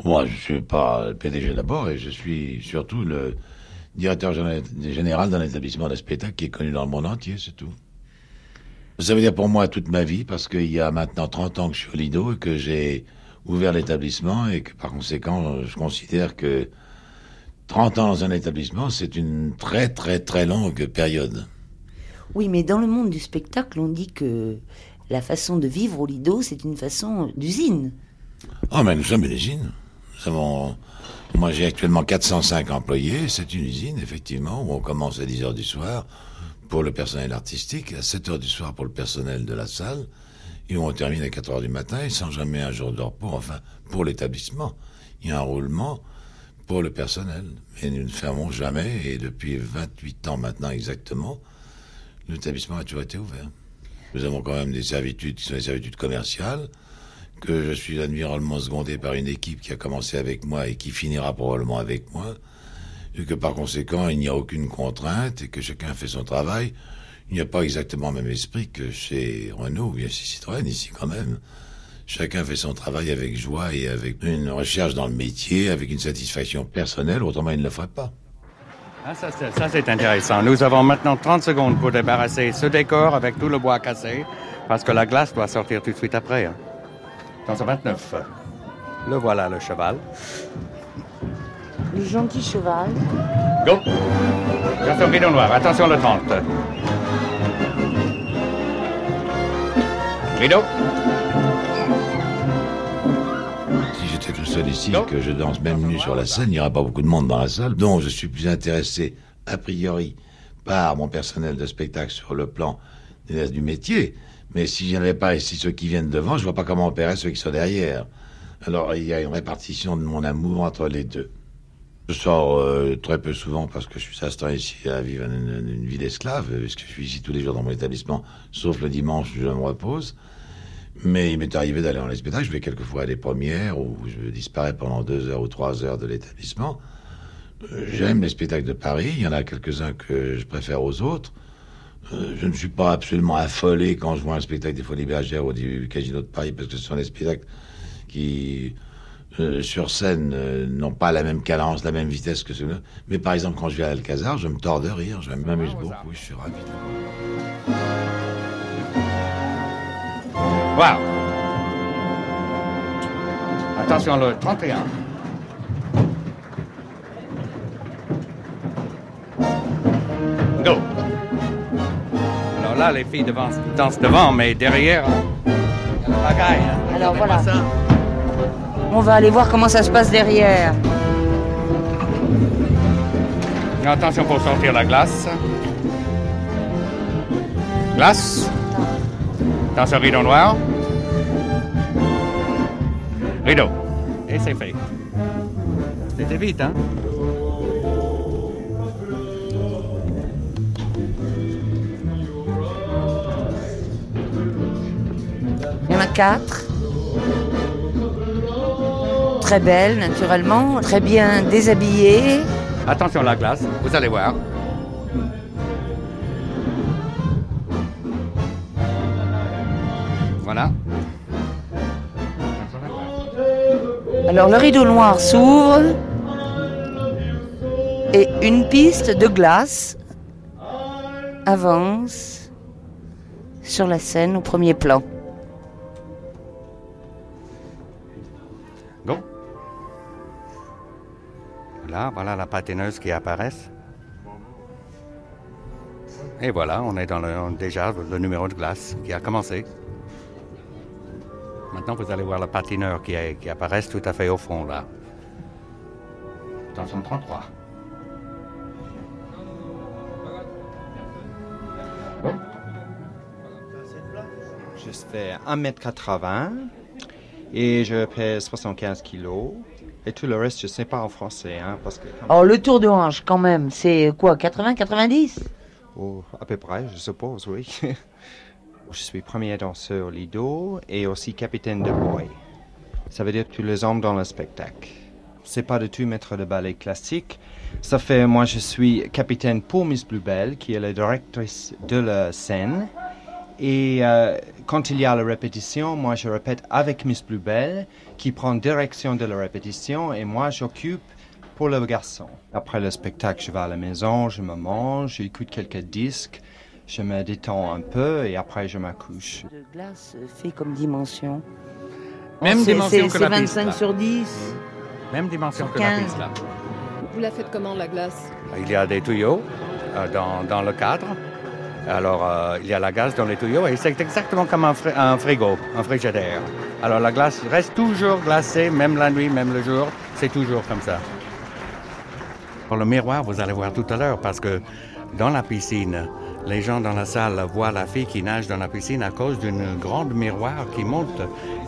Moi, je suis pas le PDG d'abord et je suis surtout le directeur géné- général d'un établissement de spectacle qui est connu dans le monde entier, c'est tout. Ça veut dire pour moi toute ma vie parce qu'il y a maintenant 30 ans que je suis au Lido et que j'ai ouvert l'établissement et que par conséquent, je considère que 30 ans dans un établissement, c'est une très très très longue période. Oui, mais dans le monde du spectacle, on dit que la façon de vivre au Lido, c'est une façon d'usine. Oh, mais nous sommes une usine. Nous avons... Moi, j'ai actuellement 405 employés. C'est une usine, effectivement, où on commence à 10 heures du soir pour le personnel artistique, à 7 heures du soir pour le personnel de la salle, et où on termine à 4 heures du matin, et sans jamais un jour de repos, enfin, pour l'établissement. Il y a un roulement pour le personnel. Mais nous ne fermons jamais, et depuis 28 ans maintenant exactement, l'établissement a toujours été ouvert. Nous avons quand même des servitudes qui sont des servitudes commerciales, que je suis admirablement secondé par une équipe qui a commencé avec moi et qui finira probablement avec moi, et que par conséquent, il n'y a aucune contrainte et que chacun fait son travail. Il n'y a pas exactement le même esprit que chez Renault ou bien chez Citroën, ici quand même. Chacun fait son travail avec joie et avec une recherche dans le métier, avec une satisfaction personnelle, autrement il ne le ferait pas. Ah, ça, c'est- intéressant. Nous avons maintenant 30 secondes pour débarrasser ce décor avec tout le bois cassé, parce que la glace doit sortir tout de suite après. Hein. Dans ce 29. Le voilà, le cheval. Le gentil cheval. Go! Attention, rideau noir. Attention, le 30. Rideau. Seul ici, que je danse même nu sur la scène, il n'y aura pas beaucoup de monde dans la salle. Donc je suis plus intéressé, a priori, par mon personnel de spectacle sur le plan du métier. Mais si je n'avais pas ici ceux qui viennent devant, je vois pas comment opérer ceux qui sont derrière. Alors il y a une répartition de mon amour entre les deux. Je sors euh, très peu souvent parce que je suis instant ici à vivre une, une vie d'esclave, euh, puisque je suis ici tous les jours dans mon établissement, sauf le dimanche où je me repose. Mais il m'est arrivé d'aller dans les spectacles. Je vais quelquefois à des premières où je disparais pendant deux heures ou trois heures de l'établissement. Euh, J'aime les spectacles de Paris. Il y en a quelques-uns que je préfère aux autres. Euh, je ne suis pas absolument affolé quand je vois un spectacle des Folies Bergères ou du Casino de Paris parce que ce sont des spectacles qui, euh, sur scène, euh, n'ont pas la même cadence, la même vitesse que ceux-là. Mais par exemple, quand je vais à l'Alcazar, je me tords de rire. Je m'amuse beaucoup. Je suis ravi. Wow. Attention, le 31. Go. Alors là, les filles devant, dansent devant, mais derrière, pagaille. hein. Alors voilà. On va aller voir comment ça se passe derrière. Attention pour sortir la glace. Glace. Attention, rideau noir. Rideau. Et c'est fait. C'était vite, hein? Il y en a quatre. très belle, naturellement, très bien déshabillée. Attention à la glace, vous allez voir. Alors le rideau noir s'ouvre et une piste de glace avance sur la scène au premier plan. Go. Là, voilà la patineuse qui apparaît. Et voilà, on est dans le, déjà le numéro de glace qui a commencé. Maintenant, vous allez voir le patineur qui, est- qui apparaît tout à fait au fond, là. Attention, 33. Je fais 1m80 et je pèse 75 kilos. Et tout le reste, je ne sais pas en français. Hein, parce que, Oh, le tour de hanche, quand même, c'est quoi, 80-90 Oh, à peu près, je suppose, oui. je suis premier danseur Lido et aussi capitaine de boy. Ça veut dire tous les hommes dans le spectacle. C'est pas du tout maître de ballet classique. Ça fait, moi, je suis capitaine pour Miss Bluebell, qui est la directrice de la scène. Et euh, quand il y a la répétition, moi, je répète avec Miss Bluebell, qui prend direction de la répétition, et moi, j'occupe pour le garçon. Après le spectacle, je vais à la maison, je me mange, j'écoute quelques disques, je me détends un peu, et après, je m'accouche. De glace fait comme dimension. Même Oh, dimension c'est- que la c'est piste, 25 là. sur 10. Même dimension que la 15. piste, là. Vous la faites comment, la glace? Il y a des tuyaux euh, dans, dans le cadre. Alors, euh, il y a la glace dans les tuyaux et c'est exactement comme un, fri- un frigo, un frigidaire. Alors, la glace reste toujours glacée, même la nuit, même le jour. C'est toujours comme ça. Pour le miroir, vous allez voir tout à l'heure, parce que dans la piscine, les gens dans la salle voient la fille qui nage dans la piscine à cause d'une grande miroir qui monte.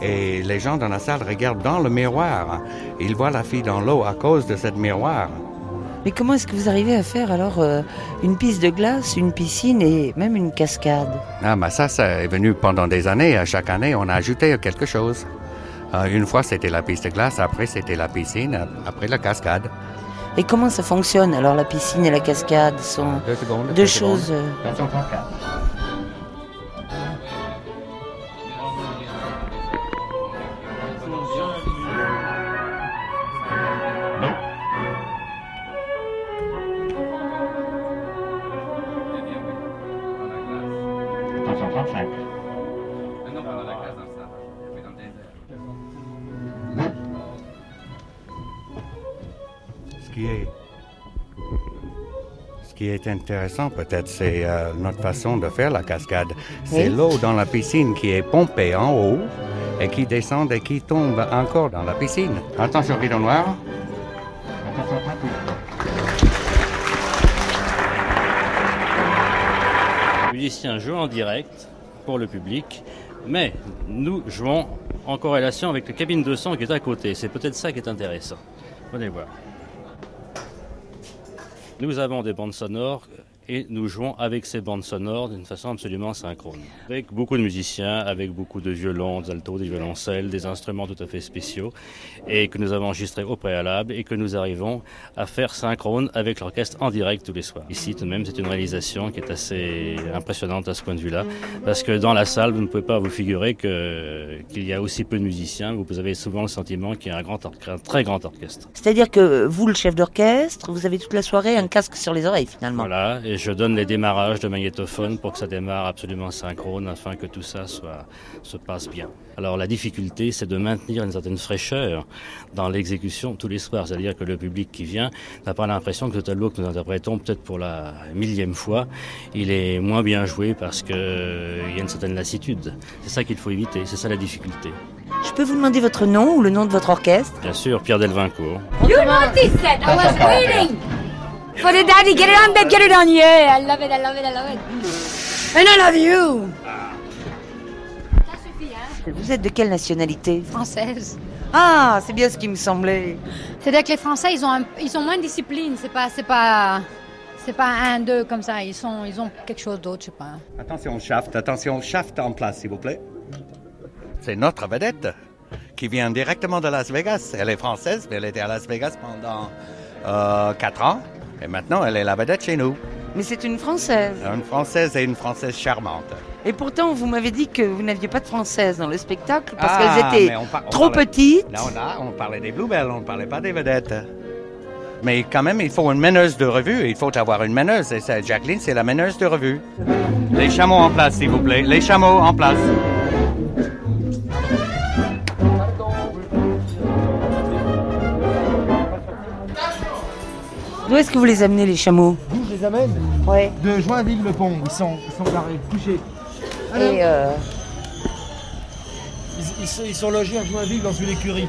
Et les gens dans la salle regardent dans le miroir. Ils voient la fille dans l'eau à cause de cette miroir. Mais comment est-ce que vous arrivez à faire alors euh, une piste de glace, une piscine et même une cascade? Ah, mais ça, ça est venu pendant des années. À Chaque année, on a ajouté quelque chose. Euh, une fois, c'était la piste de glace, après, c'était la piscine, ap- après la cascade. Et comment ça fonctionne Alors la piscine et la cascade sont Deux secondes. deux deux choses. Qui est, ce qui est intéressant peut-être, c'est euh, notre façon de faire la cascade. C'est Oui. l'eau dans la piscine qui est pompée en haut et qui descend et qui tombe encore dans la piscine. Attention, rideau noir. Attention, Les musiciens jouent en direct pour le public, mais nous jouons en corrélation avec la cabine de son qui est à côté. C'est peut-être ça qui est intéressant. Venez voir. Nous avons des bandes sonores et nous jouons avec ces bandes sonores d'une façon absolument synchrone. Avec beaucoup de musiciens, avec beaucoup de violons, d'altos, des violoncelles, des instruments tout à fait spéciaux et que nous avons enregistrés au préalable et que nous arrivons à faire synchrone avec l'orchestre en direct tous les soirs. Ici, tout de même, c'est une réalisation qui est assez impressionnante à ce point de vue-là parce que dans la salle, vous ne pouvez pas vous figurer que- qu'il y a aussi peu de musiciens. Vous avez souvent le sentiment qu'il y a un, grand or- un très grand orchestre. C'est-à-dire que vous, le chef d'orchestre, vous avez toute la soirée un casque sur les oreilles finalement. Voilà, et je donne les démarrages de magnétophone pour que ça démarre absolument synchrone afin que tout ça soit, se passe bien. Alors la difficulté, c'est de maintenir une certaine fraîcheur dans l'exécution tous les soirs. C'est-à-dire que le public qui vient n'a pas l'impression que le tableau que nous interprétons peut-être pour la millième fois, il est moins bien joué parce qu'il y a une certaine lassitude. C'est ça qu'il faut éviter, c'est ça la difficulté. Je peux vous demander votre nom ou le nom de votre orchestre? Bien sûr, Pierre Delvincourt. You noticed for the daddy. Get it on, babe. Get it on. Yeah, I love it. I love it. I love it. And I love you. Vous êtes de quelle nationalité? Française. Ah, c'est bien ce qui me semblait. C'est-à-dire que les Français, ils ont, un- ils ont moins de discipline. C'est pas, c'est pas, c'est pas un, deux comme ça. Ils sont, ils ont quelque chose d'autre, je sais pas. Attention, shaft, attention, shaft en place, s'il vous plaît. C'est notre vedette qui vient directement de Las Vegas. Elle est française, mais elle était à Las Vegas pendant euh, quatre ans. Et maintenant, elle est la vedette chez nous. Mais c'est une Française. Une Française et une Française charmante. Et pourtant, vous m'avez dit que vous n'aviez pas de Françaises dans le spectacle parce Ah, qu'elles étaient mais on par- on trop parlait- petites. Là, on, a, on parlait des Bluebells, on ne parlait pas des vedettes. Mais quand même, il faut une meneuse de revue. Il faut avoir une meneuse. Et ça, Jacqueline, c'est la meneuse de revue. Les chameaux en place, s'il vous plaît. Les chameaux en place. Où est-ce que vous les amenez, les chameaux D'où je les amène De Joinville-le-Pont, ils sont, ils sont barrés, couchés. Euh, ils, sont, logés à Joinville dans une écurie.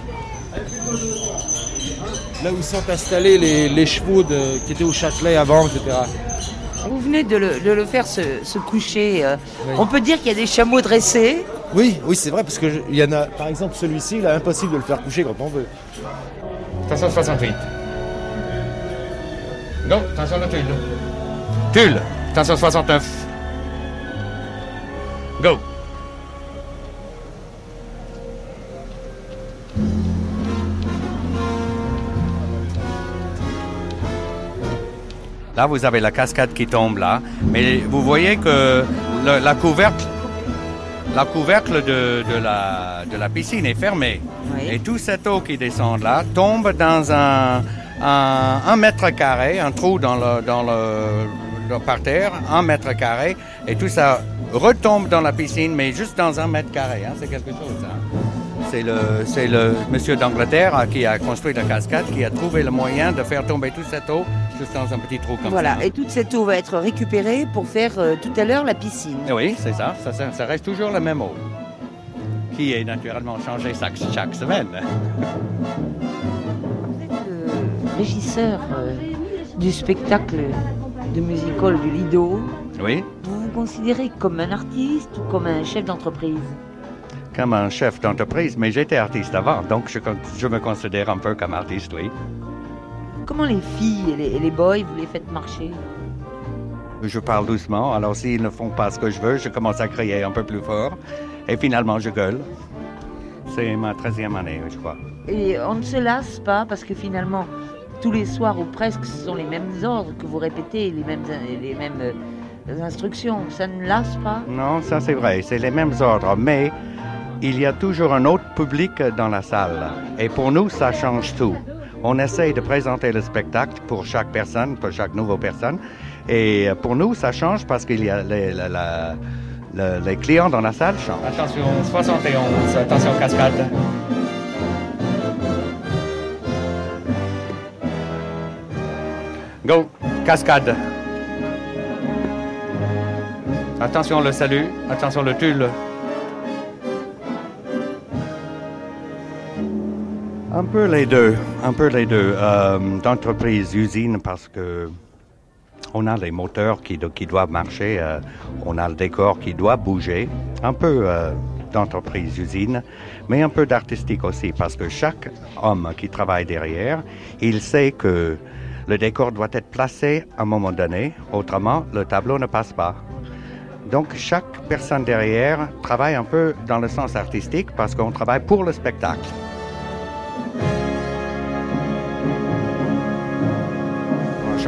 Là où sont installés les, chevaux qui étaient au Châtelet avant, etc. Vous venez de le, faire se, coucher. Euh. On peut dire qu'il y a des chameaux dressés Oui, oui, c'est vrai, parce qu'il y en a, par exemple, celui-ci, il est impossible de le faire coucher quand on veut. 568. Non, attention la tuile. Tulle, attention 69. Go. Là, vous avez la cascade qui tombe là, mais vous voyez que la la couvercle de, de, la, de la piscine est fermée. Et toute cette eau qui descend là tombe dans un, un, un mètre carré, un trou dans le, dans le, le parterre, un mètre carré. Et tout ça retombe dans la piscine, mais juste dans un mètre carré. hein. C'est quelque chose. hein. C'est le, le monsieur d'Angleterre hein, qui a construit la cascade, qui a trouvé le moyen de faire tomber toute cette eau juste dans un petit trou comme Voilà. ça. Et toute cette eau va être récupérée pour faire euh, tout à l'heure la piscine. Eh Oui, c'est ça. Ça, ça- ça reste toujours la même eau, qui est naturellement changée chaque, chaque semaine. Régisseur euh, du spectacle de musical du Lido, Oui, vous vous considérez comme un artiste ou comme un chef d'entreprise? Comme un chef d'entreprise, mais j'étais artiste avant, donc je, me considère un peu comme artiste, oui. Comment les filles et les, et les boys, vous les faites marcher? Je parle doucement, alors s'ils ne font pas ce que je veux, je commence à crier un peu plus fort, et finalement je gueule. C'est ma 13e année, je crois. Et on ne se lasse pas parce que finalement, tous les soirs ou presque, ce sont les mêmes ordres que vous répétez, les mêmes, les mêmes euh, instructions. Ça ne lasse pas? Non, ça c'est vrai, c'est les mêmes ordres, mais il y a toujours un autre public dans la salle. Et pour nous, ça change tout. On essaye de présenter le spectacle pour chaque personne, pour chaque nouvelle personne. Et pour nous, ça change parce qu'il y a les, la- la- la- les clients dans la salle changent. Attention, 71, attention cascade. Go, cascade. Attention le salut, attention le tulle. Un peu les deux, un peu les deux. Euh, D'entreprise, usine, parce que on a les moteurs qui, qui doivent marcher, euh, on a le décor qui doit bouger. Un peu euh, d'entreprise, usine, mais un peu d'artistique aussi, parce que chaque homme qui travaille derrière, il sait que le décor doit être placé à un moment donné, autrement le tableau ne passe pas. Donc chaque personne derrière travaille un peu dans le sens artistique parce qu'on travaille pour le spectacle.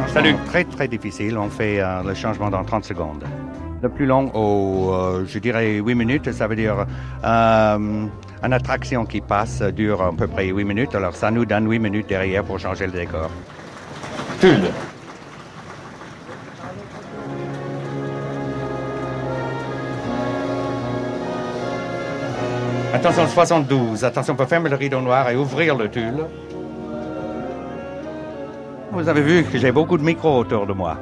Salut. Très très difficile. On fait euh, le changement dans 30 secondes. Le plus long, au, euh, je dirais 8 minutes, ça veut dire euh, une attraction qui passe dure à peu près 8 minutes. Alors ça nous donne 8 minutes derrière pour changer le décor. Tulle. Attention, le 72. Attention, on peut fermer le rideau noir et ouvrir le tulle. Vous avez vu que j'ai beaucoup de micros autour de moi.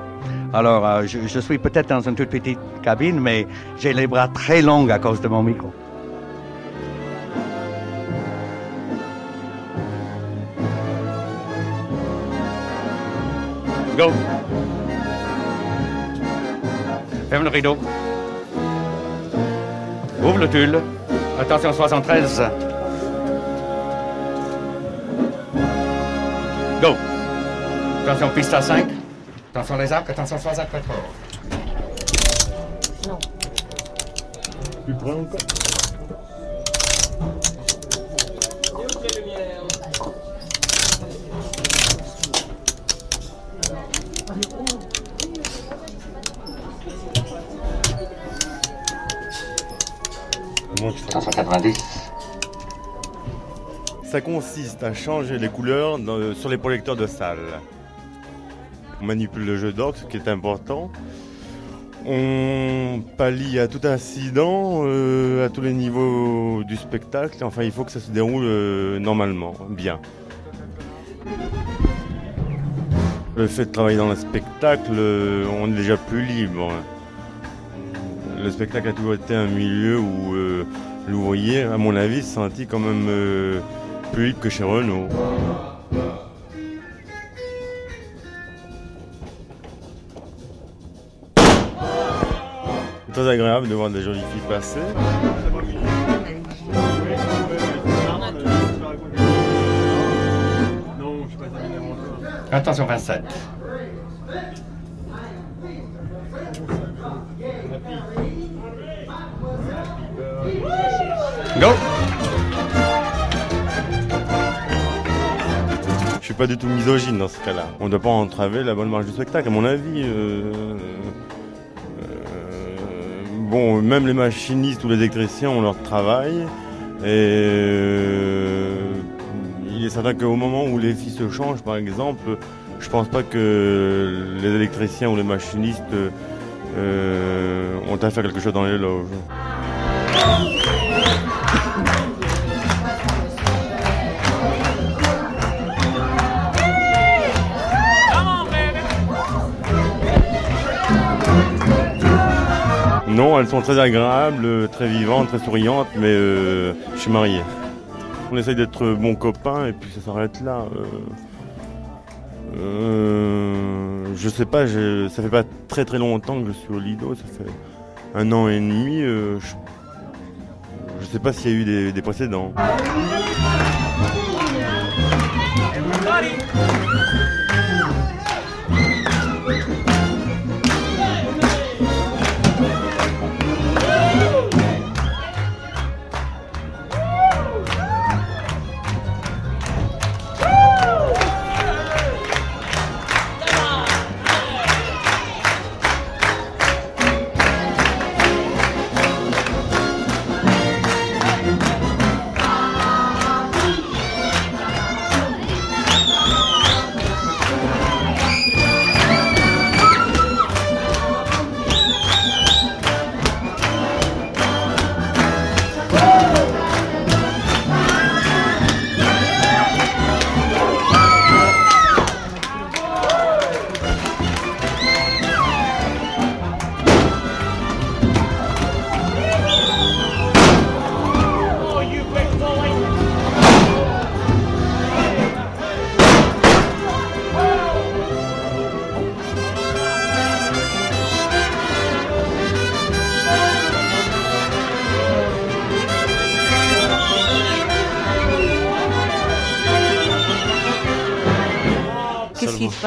Alors, euh, je suis peut-être dans une toute petite cabine, mais j'ai les bras très longs à cause de mon micro. Go. Ferme le rideau. Ouvre le tulle. Attention, 73. Go. Attention, piste à 5. Attention les arcs, attention 64. Non. Plus près encore Ça consiste à changer les couleurs sur les projecteurs de salle. On manipule le jeu d'orgue, ce qui est important. On pallie à tout incident, euh, à tous les niveaux du spectacle. Enfin, il faut que ça se déroule euh, normalement, bien. Le fait de travailler dans le spectacle, euh, on est déjà plus libre. Le spectacle a toujours été un milieu où l'ouvrier, à mon avis, se sentit quand même libre que chez Renault. C'est très agréable de voir des jolies filles passer. Attention 27. Go pas du tout misogyne dans ce cas-là. On ne doit pas entraver la bonne marche du spectacle, à mon avis. euh, euh, bon, même les machinistes ou les électriciens ont leur travail. Et euh, il est certain qu'au moment où les filles se changent, par exemple, je pense pas que les électriciens ou les machinistes ont à faire quelque chose dans les loges. Non, elles sont très agréables, très vivantes, très souriantes, mais euh, je suis marié. On essaye d'être bons copains et puis ça s'arrête là. euh. Euh, je sais pas, ça fait pas très très longtemps que je suis au Lido, ça fait un an et demi. je, je sais pas s'il y a eu des, précédents.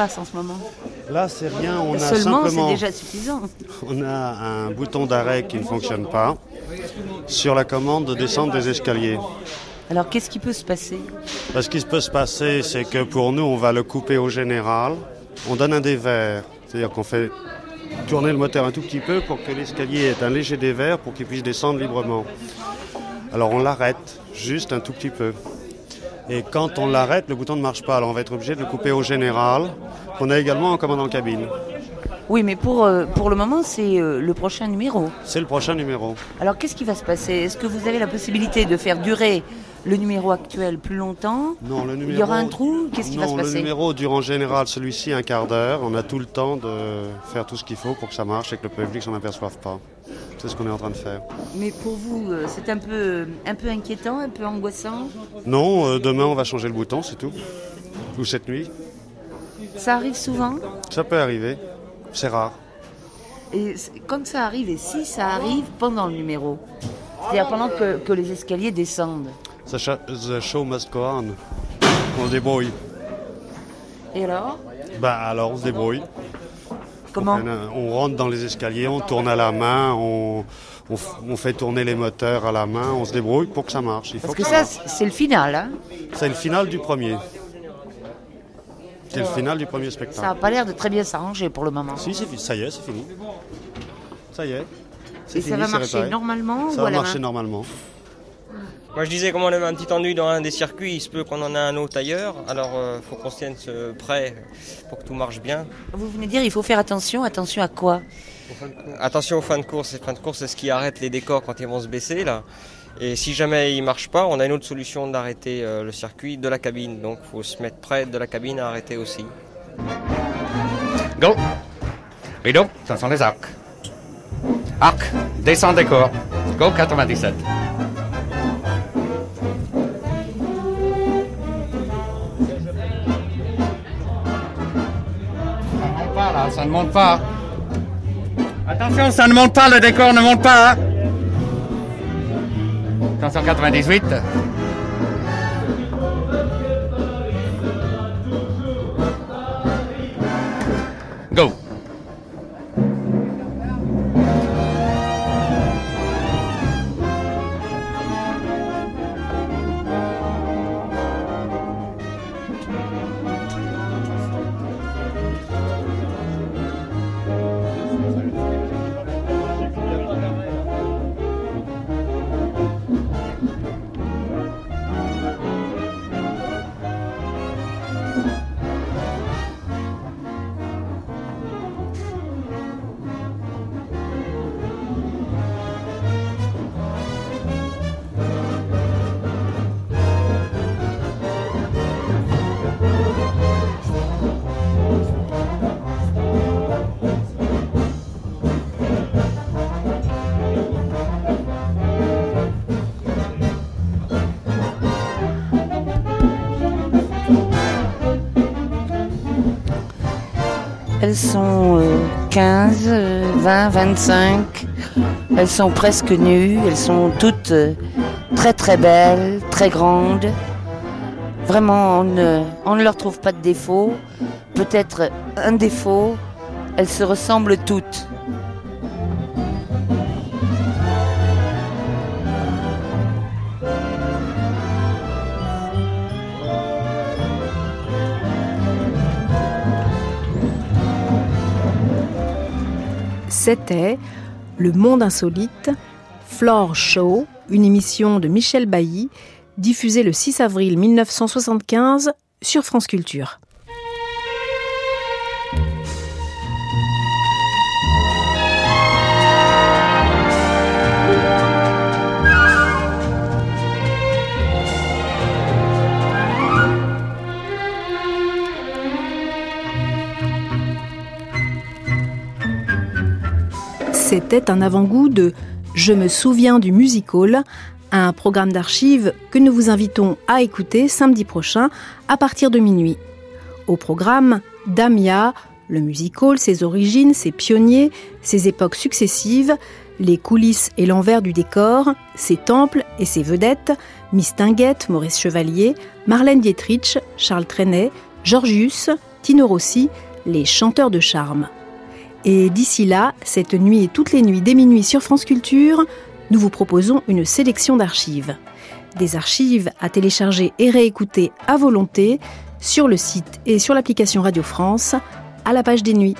Passe en ce moment Là, c'est rien. On a Seulement, c'est simplement. déjà suffisant. On a un bouton d'arrêt qui ne fonctionne pas sur la commande de descente des escaliers. Alors, qu'est-ce qui peut se passer? Ce qui peut se passer, c'est que pour nous, on va le couper au général. On donne un dévers, c'est-à-dire qu'on fait tourner le moteur un tout petit peu pour que l'escalier ait un léger dévers pour qu'il puisse descendre librement. Alors on l'arrête juste un tout petit peu. Et quand on l'arrête, le bouton ne marche pas. Alors on va être obligé de le couper au général, qu'on a également en commande en cabine. Oui, mais pour, euh, pour le moment, c'est euh, le prochain numéro. C'est le prochain numéro. Alors, qu'est-ce qui va se passer? Est-ce que vous avez la possibilité de faire durer le numéro actuel plus longtemps? Non, le numéro... Il y aura un trou? Qu'est-ce qui va se le passer? numéro dure en général celui-ci un quart d'heure. On a tout le temps de faire tout ce qu'il faut pour que ça marche et que le public s'en aperçoive pas. C'est ce qu'on est en train de faire. Mais pour vous, euh, c'est un peu, un peu inquiétant, un peu angoissant? Non, euh, demain on va changer le bouton, c'est tout. Ou cette nuit. Ça arrive souvent Ça peut arriver. C'est rare. Et quand ça arrive, et si ça arrive pendant le numéro C'est-à-dire pendant que, que les escaliers descendent The show, the show must go on. On se débrouille. Et alors? Bah alors on se débrouille. Comment? On, on rentre dans les escaliers, on tourne à la main, on, on f- on fait tourner les moteurs à la main, on se débrouille pour que ça marche. Il faut Parce que que ça, c'est c'est le final. Hein C'est le final du premier. C'est le final du premier spectacle. ça n'a pas l'air de très bien s'arranger pour le moment. Si, ça y est, c'est fini. Ça y est. Et ça va marcher réparé. normalement Ça ou va à la marcher main normalement. Moi je disais, comme on avait un petit ennui dans un des circuits, il se peut qu'on en ait un autre ailleurs. Alors il faut qu'on se tienne ce prêt pour que tout marche bien. Vous venez de dire il faut faire attention. Attention à quoi? Attention aux fins de course. Les fins de course, c'est ce qui arrête les décors quand ils vont se baisser là. Et si jamais il ne marche pas, on a une autre solution d'arrêter euh, le circuit de la cabine. Donc il faut se mettre près de la cabine à arrêter aussi. Go Rideau, ce sont les arcs. Arc, descend décor. Go 97. Ça ne monte pas là, ça ne monte pas. Attention, ça ne monte pas, le décor ne monte pas. Hein. 1998 Elles sont 15, 20, 25. Elles sont presque nues. Elles sont toutes euh, très très belles, très grandes. Vraiment, on ne, on ne leur trouve pas de défaut. Peut-être un défaut. Elles se ressemblent toutes. C'était Le Monde Insolite, Floor Show, une émission de Michel Bailly, diffusée le 6 avril 1975 sur France Culture. Un avant-goût de Je me souviens du musical, un programme d'archives que nous vous invitons à écouter samedi prochain à partir de minuit. Au programme, Damia, le musical, ses origines, ses pionniers, ses époques successives, les coulisses et l'envers du décor, ses temples et ses vedettes, Miss Tinguette, Maurice Chevalier, Marlène Dietrich, Charles Trenet, Georgius, Tino Rossi, les chanteurs de charme. Et d'ici là, cette nuit et toutes les nuits dès minuit sur France Culture, nous vous proposons une sélection d'archives. Des archives à télécharger et réécouter à volonté sur le site et sur l'application Radio France à la page des nuits.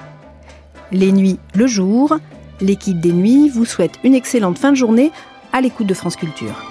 Les nuits le jour, l'équipe des nuits vous souhaite une excellente fin de journée à l'écoute de France Culture.